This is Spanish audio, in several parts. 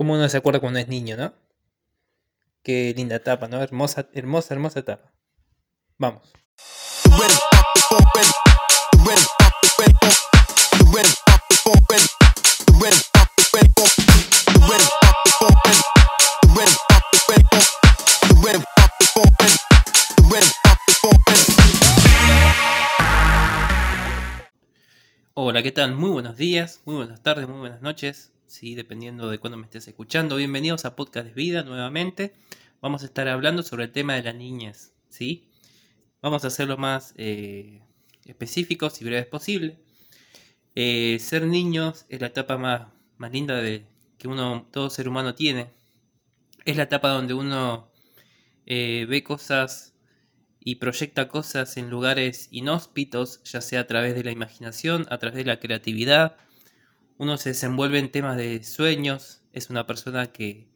¿Cómo uno se acuerda cuando es niño, no? Qué linda etapa, ¿no? Hermosa, hermosa, hermosa etapa. Vamos. Hola, ¿qué tal? Muy buenos días, muy buenas tardes, muy buenas noches, sí, dependiendo de cuándo me estés escuchando. Bienvenidos a Podcast de Vida nuevamente. Vamos a estar hablando sobre el tema de la niñez, ¿sí? Vamos a hacerlo más eh, específicos y breves posible. Eh, ser niños es la etapa más, más linda de, que uno, todo ser humano tiene. Es la etapa donde uno eh, ve cosas y proyecta cosas en lugares inhóspitos, ya sea a través de la imaginación, a través de la creatividad. Uno se desenvuelve en temas de sueños, es una persona que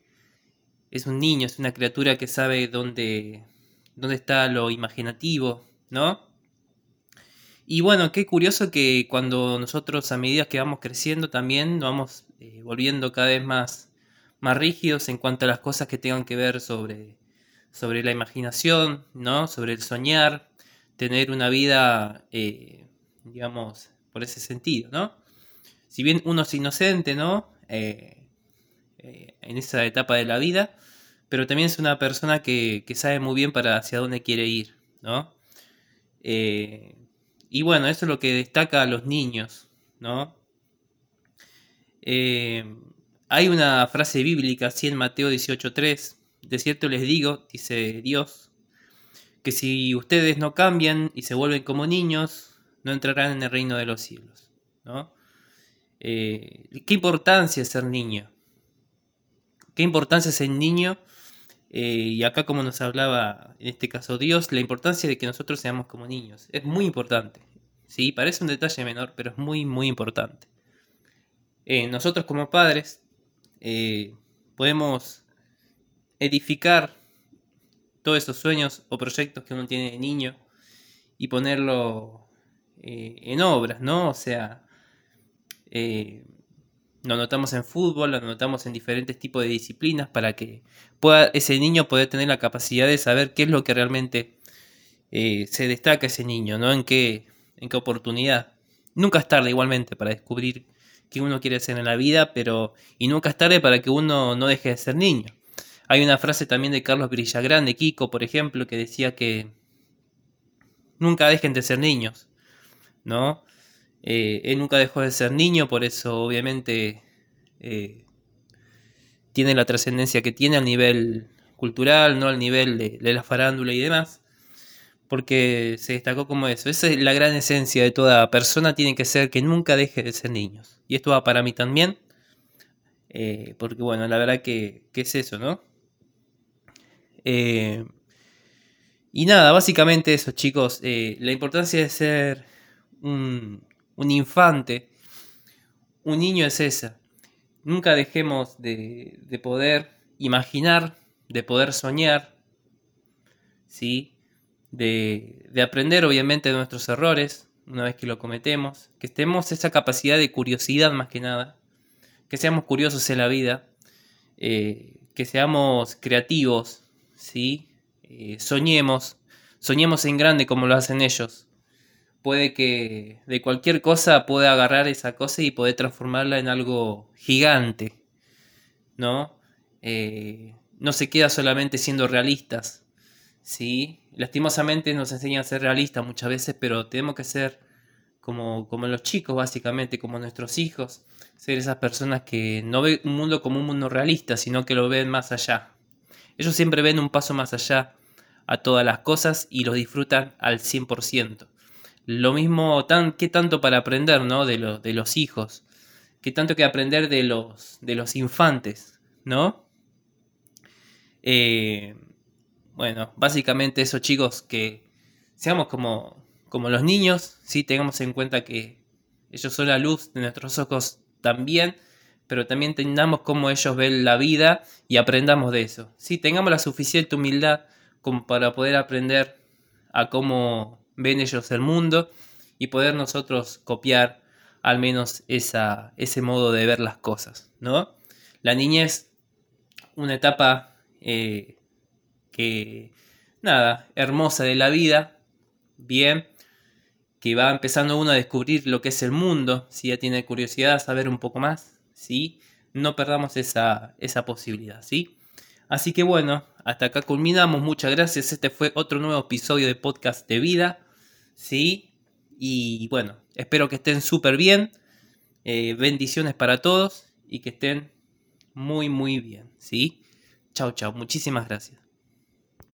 es un niño, es una criatura que sabe dónde, dónde está lo imaginativo, ¿no? Y bueno, qué curioso que cuando nosotros a medida que vamos creciendo también vamos eh, volviendo cada vez más, más rígidos en cuanto a las cosas que tengan que ver sobre sobre la imaginación, ¿no? Sobre el soñar, tener una vida, eh, digamos, por ese sentido, ¿no? Si bien uno es inocente, ¿no? Eh, eh, en esa etapa de la vida, pero también es una persona que, sabe muy bien para hacia dónde quiere ir, ¿no? y bueno, eso es lo que destaca a los niños, ¿no? hay una frase bíblica, así en Mateo 18.3, de cierto les digo, dice Dios, que si ustedes no cambian y se vuelven como niños, no entrarán en el reino de los cielos. ¿no? Eh, ¿Qué importancia es ser niño? ¿Qué importancia es ser niño? Eh, y acá como nos hablaba en este caso Dios, la importancia de que nosotros seamos como niños. Es muy importante. ¿sí? Parece un detalle menor, pero es muy, muy importante. Eh, nosotros como padres podemos edificar todos esos sueños o proyectos que uno tiene de niño y ponerlo en obras, ¿no? O sea, eh, lo notamos en fútbol, lo notamos en diferentes tipos de disciplinas para que pueda ese niño poder tener la capacidad de saber qué es lo que realmente eh, se destaca ese niño, ¿no? En qué, en qué oportunidad. Nunca es tarde igualmente para descubrir qué uno quiere hacer en la vida, pero y nunca es tarde para que uno no deje de ser niño. Hay una frase también de Carlos Villagrán, Kiko, por ejemplo, que decía que nunca dejen de ser niños, ¿no? Eh, él nunca dejó de ser niño, por eso obviamente eh, tiene la trascendencia que tiene al nivel cultural, no al nivel de, la farándula y demás, porque se destacó como eso. Esa es la gran esencia de toda persona, tiene que ser que nunca deje de ser niños. Y esto va para mí también, eh, porque bueno, la verdad que, que es eso, ¿no? Eh, y nada, básicamente eso, chicos. La importancia de ser un, infante, un niño es esa. Nunca dejemos de, poder imaginar, de poder soñar, ¿sí? De, de, aprender obviamente de nuestros errores una vez que lo cometemos, que estemos esa capacidad de curiosidad más que nada, que seamos curiosos en la vida, eh, que seamos creativos, ¿sí? Eh, soñemos, soñemos en grande como lo hacen ellos. Puede que de cualquier cosa pueda agarrar esa cosa y poder transformarla en algo gigante, ¿no? Eh, no se queda solamente siendo realistas, ¿sí? Lastimosamente nos enseñan a ser realistas muchas veces, pero tenemos que ser como, como los chicos, básicamente, como nuestros hijos, ser esas personas que no ven un mundo como un mundo realista, sino que lo ven más allá, ellos siempre ven un paso más allá a todas las cosas y los disfrutan al 100%. Lo mismo, tan, ¿qué tanto para aprender ¿no? de, de los hijos? ¿Qué tanto que aprender de los, de los infantes? ¿No? Eh, bueno, básicamente eso chicos, que seamos como, como los niños, ¿sí? tengamos en cuenta que ellos son la luz de nuestros ojos también pero también entendamos cómo ellos ven la vida y aprendamos de eso. Sí, tengamos la suficiente humildad como para poder aprender a cómo ven ellos el mundo y poder nosotros copiar al menos esa, ese modo de ver las cosas, ¿no? La niñez una etapa eh, que, nada, hermosa de la vida, bien, que va empezando uno a descubrir lo que es el mundo, si ya tiene curiosidad, saber un poco más, ¿sí? No perdamos esa, esa posibilidad, ¿sí? Así que bueno, hasta acá culminamos, muchas gracias, este fue otro nuevo episodio de Podcast de Vida, ¿sí? Y bueno, espero que estén súper bien, eh, bendiciones para todos y que estén muy, muy bien, ¿sí? Chao, chao, muchísimas gracias.